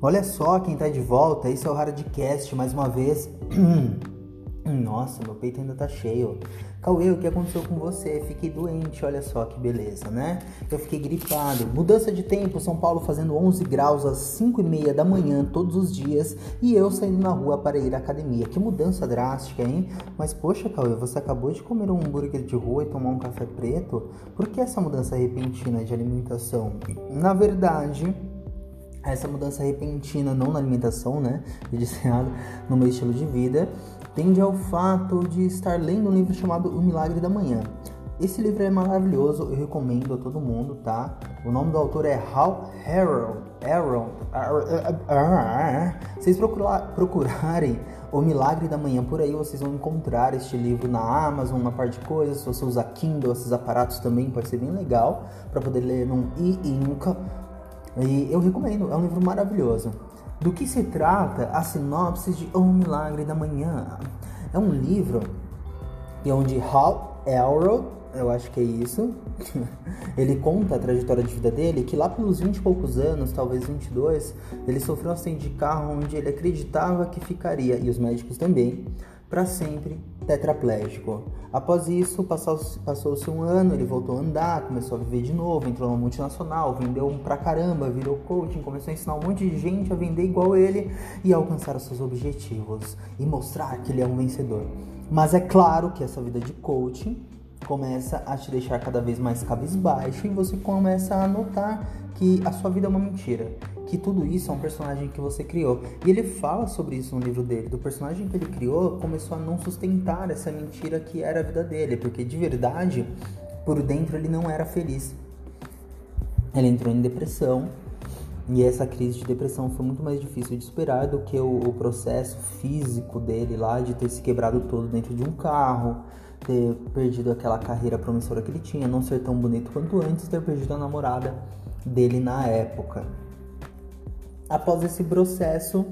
Olha só quem tá de volta, esse é o Hardcast mais uma vez. Nossa, meu peito ainda tá cheio. Cauê, o que aconteceu com você? Fiquei doente, olha só que beleza, né? Eu fiquei gripado. Mudança de tempo, São Paulo fazendo 11 graus às 5 e meia da manhã todos os dias e eu saindo na rua para ir à academia. Que mudança drástica, hein? Mas poxa, Cauê, você acabou de comer um hambúrguer de rua e tomar um café preto? Por que essa mudança repentina de alimentação? Na verdade essa mudança repentina, não na alimentação, né, iniciada no meu estilo de vida, tende ao fato de estar lendo um livro chamado O Milagre da Manhã. Esse livro é maravilhoso, eu recomendo a todo mundo, tá? O nome do autor é Hal Harold. Harold. Vocês procurarem O Milagre da Manhã por aí, vocês vão encontrar este livro na Amazon, uma parte de coisas. Se você usar Kindle, esses aparatos também pode ser bem legal para poder ler num e-ink e eu recomendo, é um livro maravilhoso. Do que se trata a sinopse de O Milagre da Manhã? É um livro onde Hal Elrod, eu acho que é isso, ele conta a trajetória de vida dele, que lá pelos 20 e poucos anos, talvez 22, ele sofreu um acidente de carro onde ele acreditava que ficaria, e os médicos também, para sempre tetraplégico. Após isso, passou-se um ano, ele voltou a andar, começou a viver de novo, entrou numa multinacional, vendeu um pra caramba, virou coaching, começou a ensinar um monte de gente a vender igual ele e alcançar os seus objetivos e mostrar que ele é um vencedor. Mas é claro que essa vida de coaching começa a te deixar cada vez mais cabisbaixo e você começa a notar que a sua vida é uma mentira que tudo isso é um personagem que você criou. E ele fala sobre isso no livro dele. Do personagem que ele criou começou a não sustentar essa mentira que era a vida dele, porque de verdade, por dentro ele não era feliz. Ele entrou em depressão e essa crise de depressão foi muito mais difícil de superar do que o, o processo físico dele lá de ter se quebrado todo dentro de um carro, ter perdido aquela carreira promissora que ele tinha, não ser tão bonito quanto antes, ter perdido a namorada dele na época. Após esse processo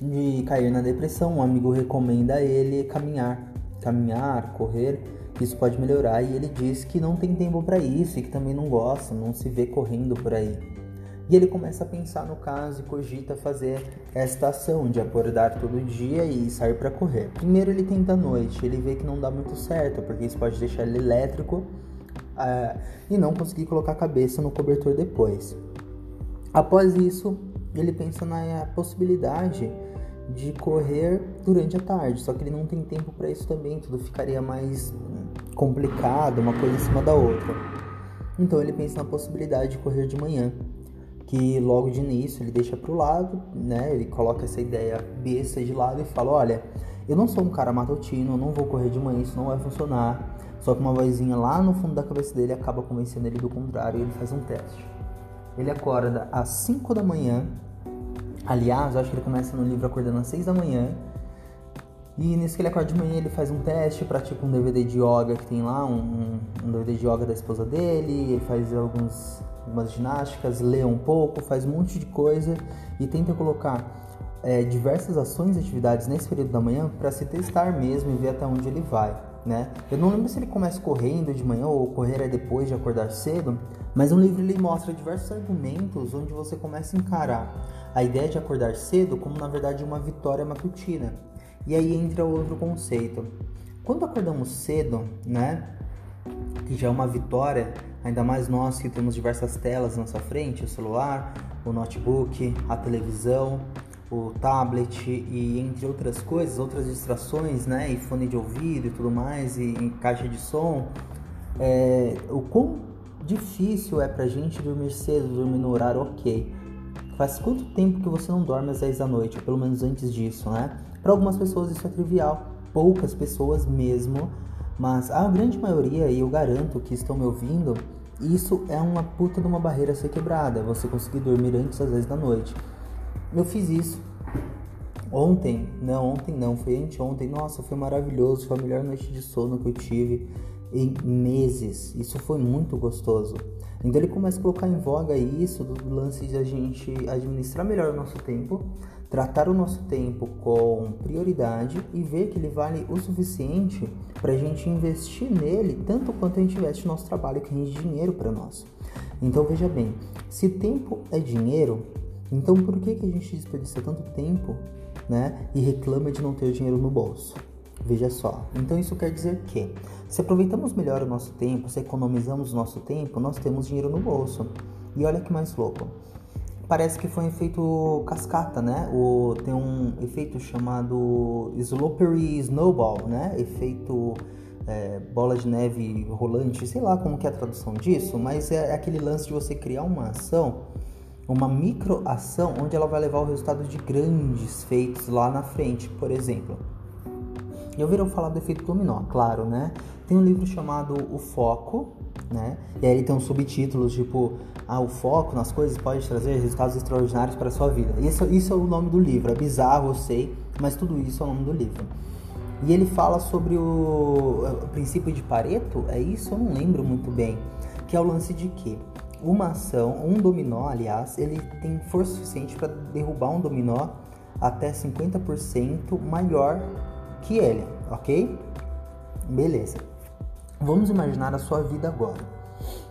de cair na depressão, um amigo recomenda a ele caminhar, caminhar, correr, isso pode melhorar e ele diz que não tem tempo para isso e que também não gosta, não se vê correndo por aí. E ele começa a pensar no caso e cogita fazer esta ação de acordar todo dia e sair para correr. Primeiro ele tenta à noite, ele vê que não dá muito certo, porque isso pode deixar ele elétrico uh, e não conseguir colocar a cabeça no cobertor depois. Após isso, ele pensa na possibilidade de correr durante a tarde, só que ele não tem tempo para isso também, tudo ficaria mais complicado, uma coisa em cima da outra. Então ele pensa na possibilidade de correr de manhã, que logo de início ele deixa para o lado, né? Ele coloca essa ideia besta de lado e fala: Olha, eu não sou um cara matutino, eu não vou correr de manhã, isso não vai funcionar. Só que uma vozinha lá no fundo da cabeça dele acaba convencendo ele do contrário e ele faz um teste. Ele acorda às 5 da manhã. Aliás, acho que ele começa no livro acordando às 6 da manhã. E nisso que ele acorda de manhã, ele faz um teste, pratica um DVD de yoga que tem lá, um, um DVD de yoga da esposa dele, ele faz alguns, algumas ginásticas, lê um pouco, faz um monte de coisa e tenta colocar é, diversas ações e atividades nesse período da manhã para se testar mesmo e ver até onde ele vai né? Eu não lembro se ele começa correndo de manhã ou correr é depois de acordar cedo, mas no livro ele mostra diversos argumentos onde você começa a encarar a ideia de acordar cedo como na verdade uma vitória matutina. E aí entra outro conceito. Quando acordamos cedo, né, que já é uma vitória, ainda mais nós que temos diversas telas na nossa frente, o celular, o notebook, a televisão, o tablet e entre outras coisas, outras distrações, né, e fone de ouvido e tudo mais, e, e caixa de som, é, o quão difícil é pra gente dormir cedo, dormir no horário ok. Faz quanto tempo que você não dorme às 10 da noite, ou pelo menos antes disso, né? Para algumas pessoas isso é trivial, poucas pessoas mesmo, mas a grande maioria, e eu garanto que estão me ouvindo, isso é uma puta de uma barreira a ser quebrada, você conseguir dormir antes às 10 da noite. Eu fiz isso ontem, não, ontem não, foi anteontem. Nossa, foi maravilhoso, foi a melhor noite de sono que eu tive em meses. Isso foi muito gostoso. Então ele começa a colocar em voga isso do lance de a gente administrar melhor o nosso tempo, tratar o nosso tempo com prioridade e ver que ele vale o suficiente para a gente investir nele tanto quanto a gente investe no nosso trabalho que rende dinheiro para nós. Então veja bem, se tempo é dinheiro, Então por que, que a gente desperdiça tanto tempo né, e reclama de não ter dinheiro no bolso? Veja só. Então isso quer dizer que se aproveitamos melhor o nosso tempo, se economizamos o nosso tempo, nós temos dinheiro no bolso. E olha que mais louco. Parece que foi um efeito cascata, né? O, tem um efeito chamado Slippery Snowball, né? Efeito é, bola de neve rolante, sei lá como que é a tradução disso, mas é, aquele lance de você criar uma ação, uma microação, onde ela vai levar o resultado de grandes feitos lá na frente, por exemplo. Eu ouviram falar do efeito dominó, claro, né? Tem um livro chamado O Foco, né? E aí ele tem uns subtítulos tipo ah, o foco nas coisas pode trazer resultados extraordinários para a sua vida. Isso, isso é o nome do livro. É bizarro, eu sei, mas tudo isso é o nome do livro. E ele fala sobre o, o princípio de Pareto, é isso? Eu não lembro muito bem. Que é o lance de que uma ação, um dominó, aliás, ele tem força suficiente para derrubar um dominó até 50% maior que ele, ok? Beleza. Vamos imaginar a sua vida agora.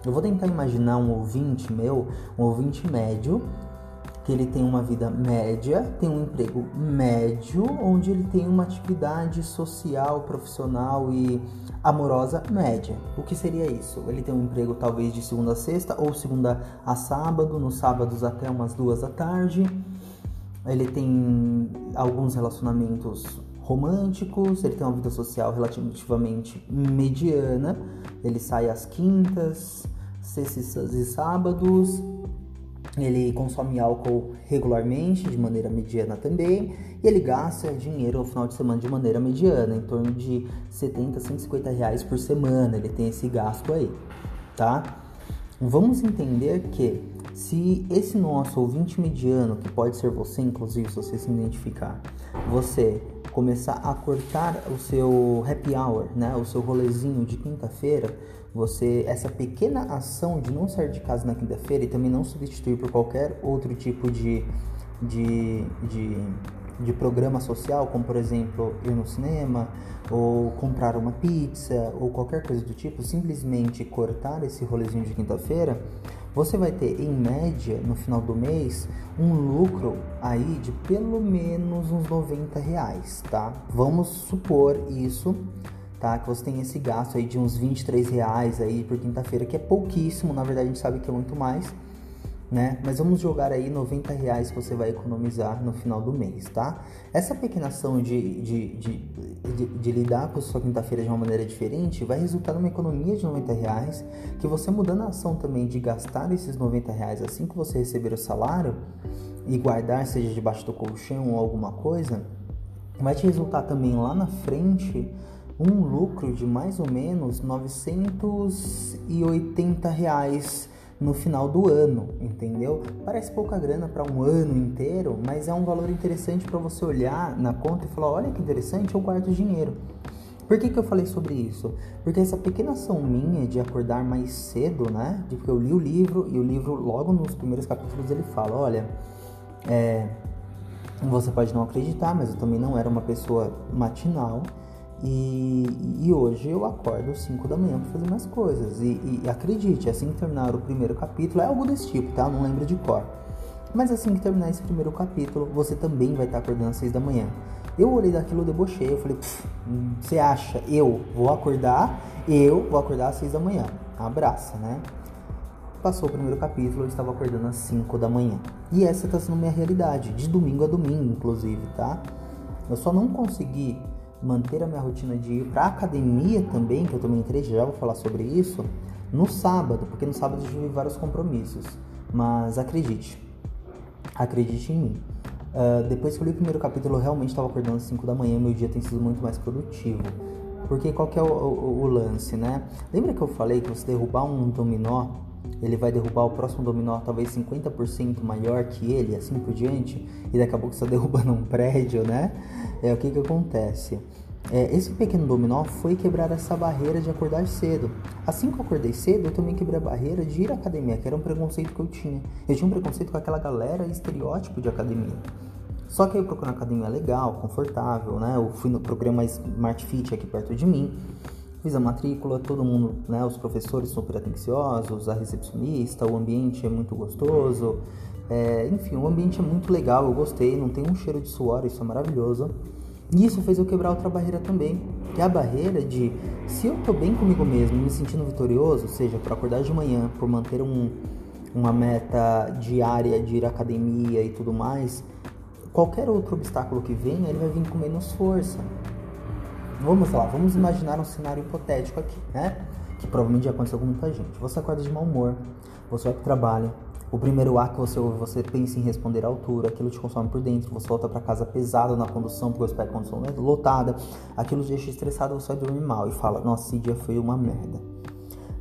Eu vou tentar imaginar um ouvinte meu, um ouvinte médio, que ele tem uma vida média, tem um emprego médio, onde ele tem uma atividade social, profissional e amorosa média. O que seria isso? Ele tem um emprego talvez de segunda a sexta ou segunda a sábado, nos sábados até umas duas da tarde. Ele tem alguns relacionamentos românticos, ele tem uma vida social relativamente mediana, ele sai às quintas, sextas e sábados, ele consome álcool regularmente, de maneira mediana também, e ele gasta dinheiro no final de semana de maneira mediana, em torno de 70, 150 reais por semana, ele tem esse gasto aí, tá? Vamos entender que se esse nosso ouvinte mediano, que pode ser você, inclusive, se você se identificar, você começar a cortar o seu happy hour, né, o seu rolezinho de quinta-feira, você essa pequena ação de não sair de casa na quinta-feira e também não substituir por qualquer outro tipo de, de, de, de programa social, como por exemplo ir no cinema ou comprar uma pizza ou qualquer coisa do tipo, simplesmente cortar esse rolezinho de quinta-feira, você vai ter em média no final do mês um lucro aí de pelo menos uns 90 reais, tá? Vamos supor isso, tá? Que você tem esse gasto aí de uns 23 reais aí por quinta-feira, que é pouquíssimo, na verdade a gente sabe que é muito mais né? Mas vamos jogar aí 90 reais que você vai economizar no final do mês, tá? Essa pequena ação de, de, de, de, de lidar com sua quinta-feira de uma maneira diferente vai resultar numa economia de 90 reais, que você mudando a ação também de gastar esses 90 reais assim que você receber o salário e guardar, seja debaixo do colchão ou alguma coisa, vai te resultar também lá na frente um lucro de mais ou menos 980 reais no final do ano, entendeu? Parece pouca grana para um ano inteiro, mas é um valor interessante para você olhar na conta e falar: olha que interessante, eu guardo dinheiro. Por que, que eu falei sobre isso? Porque essa pequena ação minha de acordar mais cedo, né? De que eu li o livro e o livro, logo nos primeiros capítulos, ele fala: olha, é, você pode não acreditar, mas eu também não era uma pessoa matinal. E, e, hoje eu acordo 5 da manhã para fazer mais coisas. E, e, acredite, assim que terminar o primeiro capítulo, é algo desse tipo, tá? Não lembro de cor. Mas assim que terminar esse primeiro capítulo, você também vai estar acordando às 6 da manhã. Eu olhei daquilo, debochei, eu falei, você acha? Eu vou acordar, eu vou acordar às 6 da manhã. Abraça, né? Passou o primeiro capítulo, eu estava acordando às 5 da manhã. E essa está sendo minha realidade, de domingo a domingo, inclusive, tá? Eu só não consegui manter a minha rotina de ir para academia também, que eu também entrei, já vou falar sobre isso, no sábado, porque no sábado eu tive vários compromissos. Mas acredite, acredite em mim. Uh, depois que eu li o primeiro capítulo, eu realmente estava acordando às 5 da manhã, meu dia tem sido muito mais produtivo. Porque qual que é o, o, o lance, né? Lembra que eu falei que você derrubar um dominó ele vai derrubar o próximo dominó talvez 50% maior que ele, assim por diante, e daqui a pouco você está derrubando um prédio, né? É o que que acontece. É, esse pequeno dominó foi quebrar essa barreira de acordar cedo. Assim que eu acordei cedo, eu também quebrei a barreira de ir à academia, que era um preconceito que eu tinha. Eu tinha um preconceito com aquela galera estereótipo de academia. Só que eu procurei uma academia legal, confortável, né? Eu fui no programa Smart Fit aqui perto de mim. Fiz a matrícula, todo mundo, né, os professores super atenciosos, a recepcionista, o ambiente é muito gostoso, É, enfim, o ambiente é muito legal, eu gostei, não tem um cheiro de suor, isso é maravilhoso. E isso fez eu quebrar outra barreira também, que é a barreira de se eu tô bem comigo mesmo, me sentindo vitorioso, seja por acordar de manhã, por manter um, uma meta diária de ir à academia e tudo mais, qualquer outro obstáculo que venha, ele vai vir com menos força. Vamos lá, vamos imaginar um cenário hipotético aqui, né? Que provavelmente já aconteceu com muita gente. Você acorda de mau humor, você vai pro trabalho, o primeiro A que você ouve, você pensa em responder à altura, aquilo te consome por dentro, você volta para casa pesado na condução, porque você pega a condução lotada, aquilo te deixa estressado, você vai dormir mal e fala, nossa, esse dia foi uma merda.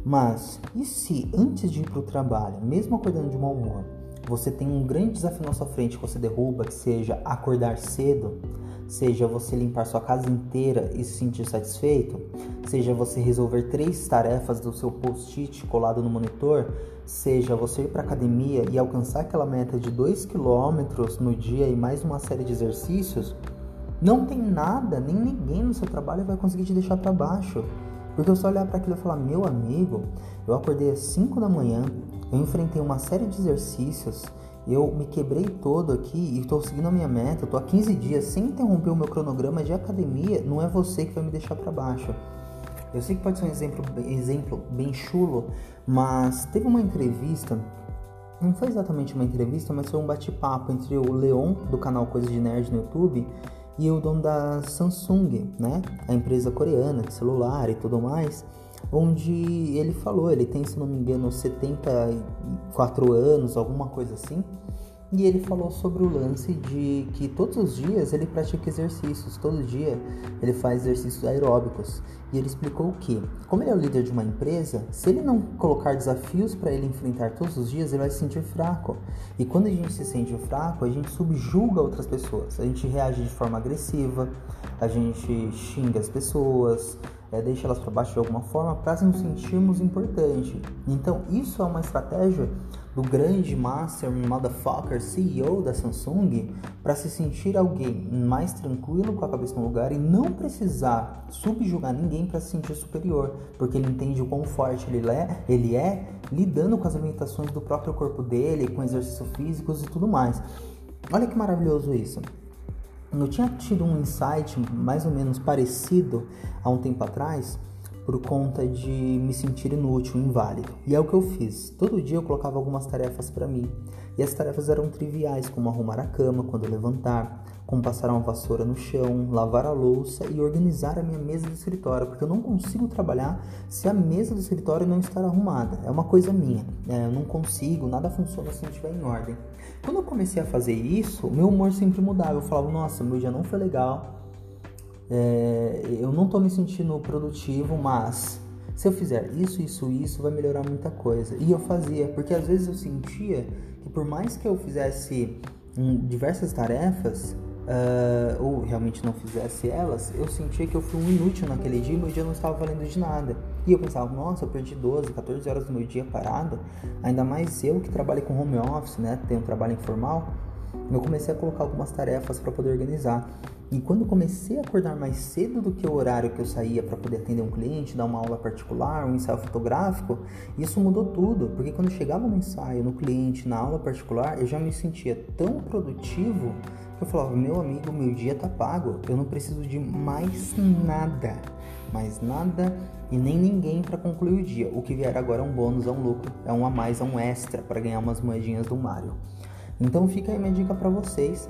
Mas, e se antes de ir para o trabalho, mesmo acordando de mau humor, você tem um grande desafio na sua frente que você derruba, que seja acordar cedo, seja você limpar sua casa inteira e se sentir satisfeito, seja você resolver três tarefas do seu post-it colado no monitor, seja você ir para academia e alcançar aquela meta de 2 km no dia e mais uma série de exercícios, não tem nada, nem ninguém no seu trabalho vai conseguir te deixar para baixo. Porque só olhar para aquilo e falar: "Meu amigo, eu acordei às 5 da manhã, eu enfrentei uma série de exercícios, eu me quebrei todo aqui e estou seguindo a minha meta, estou há 15 dias sem interromper o meu cronograma de academia, não é você que vai me deixar para baixo. Eu sei que pode ser um exemplo, exemplo bem chulo, mas teve uma entrevista, não foi exatamente uma entrevista, mas foi um bate-papo entre o Leon, do canal Coisa de Nerd no YouTube, e o dono da Samsung, né? A empresa coreana de celular e tudo mais onde ele falou, ele tem, se não me engano, 74 anos, alguma coisa assim, e ele falou sobre o lance de que todos os dias ele pratica exercícios, todo dia ele faz exercícios aeróbicos. E ele explicou que, como ele é o líder de uma empresa, se ele não colocar desafios para ele enfrentar todos os dias, ele vai se sentir fraco. E quando a gente se sente fraco, a gente subjuga outras pessoas, a gente reage de forma agressiva, a gente xinga as pessoas, é, deixa elas para baixo de alguma forma para nos sentirmos importantes. Então, isso é uma estratégia do grande master motherfucker CEO da Samsung para se sentir alguém mais tranquilo com a cabeça no lugar e não precisar subjugar ninguém para se sentir superior, porque ele entende o quão forte ele é, ele é lidando com as limitações do próprio corpo dele, com exercícios físicos e tudo mais. Olha que maravilhoso isso. Eu tinha tido um insight mais ou menos parecido há um tempo atrás por conta de me sentir inútil, inválido. E é o que eu fiz. Todo dia eu colocava algumas tarefas para mim. E as tarefas eram triviais, como arrumar a cama quando levantar, como passar uma vassoura no chão, lavar a louça e organizar a minha mesa do escritório, porque eu não consigo trabalhar se a mesa do escritório não estar arrumada. É uma coisa minha. É, eu não consigo, nada funciona se não estiver em ordem. Quando eu comecei a fazer isso, meu humor sempre mudava. Eu falava, nossa, meu dia não foi legal, é, eu não estou me sentindo produtivo, mas se eu fizer isso, isso, isso, vai melhorar muita coisa. E eu fazia, porque às vezes eu sentia que por mais que eu fizesse hum, diversas tarefas, uh, ou realmente não fizesse elas, eu sentia que eu fui um inútil naquele dia e meu dia não estava valendo de nada. E eu pensava, nossa, eu perdi 12, 14 horas do meu dia parado, ainda mais eu que trabalho com home office, né, tenho um trabalho informal, eu comecei a colocar algumas tarefas para poder organizar. E quando comecei a acordar mais cedo do que o horário que eu saía para poder atender um cliente, dar uma aula particular, um ensaio fotográfico, isso mudou tudo, porque quando chegava no ensaio, no cliente, na aula particular, eu já me sentia tão produtivo que eu falava: meu amigo, meu dia tá pago, eu não preciso de mais nada, mais nada e nem ninguém para concluir o dia. O que vier agora é um bônus, é um lucro, é um a mais, é um extra para ganhar umas moedinhas do Mario. Então fica aí minha dica para vocês.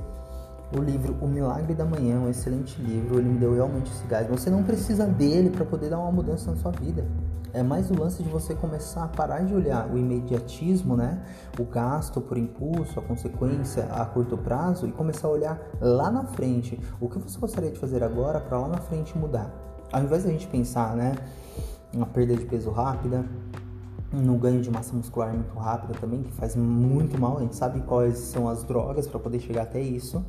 O livro O Milagre da Manhã é um excelente livro, ele me deu realmente esse gás. Você não precisa dele para poder dar uma mudança na sua vida. É mais o lance de você começar a parar de olhar o imediatismo, né? O gasto por impulso, a consequência a curto prazo e começar a olhar lá na frente. O que você gostaria de fazer agora para lá na frente mudar? Ao invés da gente pensar, né? Uma perda de peso rápida, no ganho de massa muscular muito rápida também, que faz muito mal. A gente sabe quais são as drogas para poder chegar até isso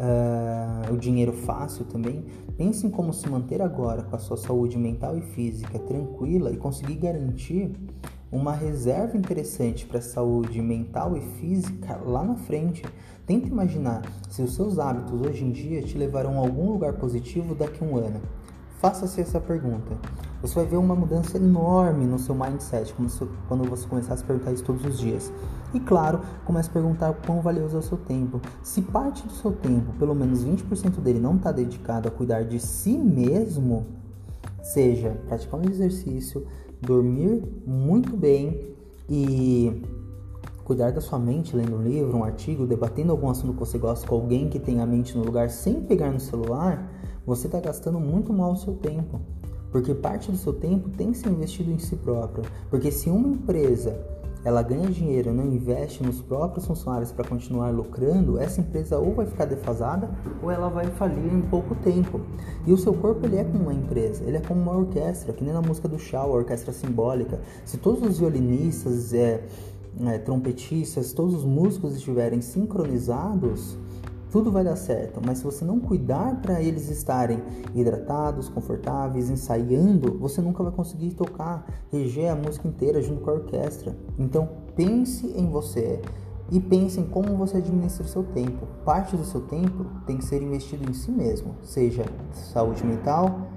uh, o dinheiro fácil também, pense em como se manter agora com a sua saúde mental e física tranquila e conseguir garantir uma reserva interessante para a saúde mental e física lá na frente. Tenta imaginar se os seus hábitos hoje em dia te levarão a algum lugar positivo daqui a um ano. Faça-se essa pergunta. Você vai ver uma mudança enorme no seu mindset quando você começar a se perguntar isso todos os dias. E claro, comece a perguntar quão valioso é o seu tempo. Se parte do seu tempo, pelo menos 20% dele, não está dedicado a cuidar de si mesmo, seja praticar um exercício, dormir muito bem e cuidar da sua mente lendo um livro, um artigo, debatendo algum assunto que você gosta com alguém que tem a mente no lugar sem pegar no celular, você está gastando muito mal o seu tempo. Porque parte do seu tempo tem que ser investido em si próprio. Porque se uma empresa ela ganha dinheiro, não investe nos próprios funcionários para continuar lucrando, essa empresa ou vai ficar defasada ou ela vai falir em pouco tempo. E o seu corpo ele é como uma empresa, ele é como uma orquestra, que nem na música do Shaw, a orquestra simbólica. Se todos os violinistas, é, é, trompetistas, todos os músicos estiverem sincronizados, tudo vai dar certo, mas se você não cuidar para eles estarem hidratados, confortáveis, ensaiando, você nunca vai conseguir tocar, reger a música inteira junto com a orquestra. Então pense em você e pense em como você administra o seu tempo. Parte do seu tempo tem que ser investido em si mesmo, seja saúde mental,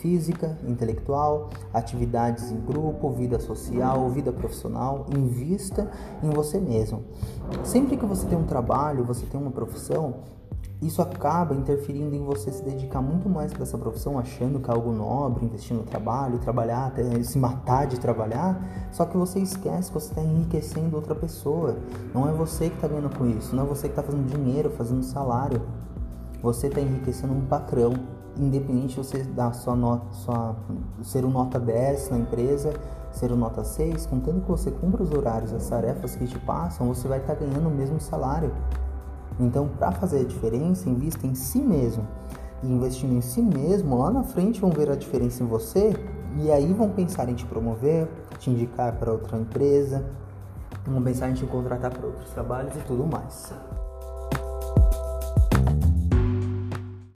física, intelectual, atividades em grupo, vida social, vida profissional, invista em você mesmo. Sempre que você tem um trabalho, você tem uma profissão, isso acaba interferindo em você se dedicar muito mais para essa profissão, achando que é algo nobre, investir no trabalho, trabalhar, até se matar de trabalhar, só que você esquece que você está enriquecendo outra pessoa. Não é você que está ganhando com isso, não é você que está fazendo dinheiro, fazendo salário. Você está enriquecendo um patrão independente de você dar sua nota, sua, ser um nota 10 na empresa, ser um nota 6, contanto que você cumpra os horários, as tarefas que te passam, você vai estar tá ganhando o mesmo salário. Então, para fazer a diferença, invista em si mesmo. E investindo em si mesmo, lá na frente vão ver a diferença em você e aí vão pensar em te promover, te indicar para outra empresa, vão pensar em te contratar para outros trabalhos e tudo mais.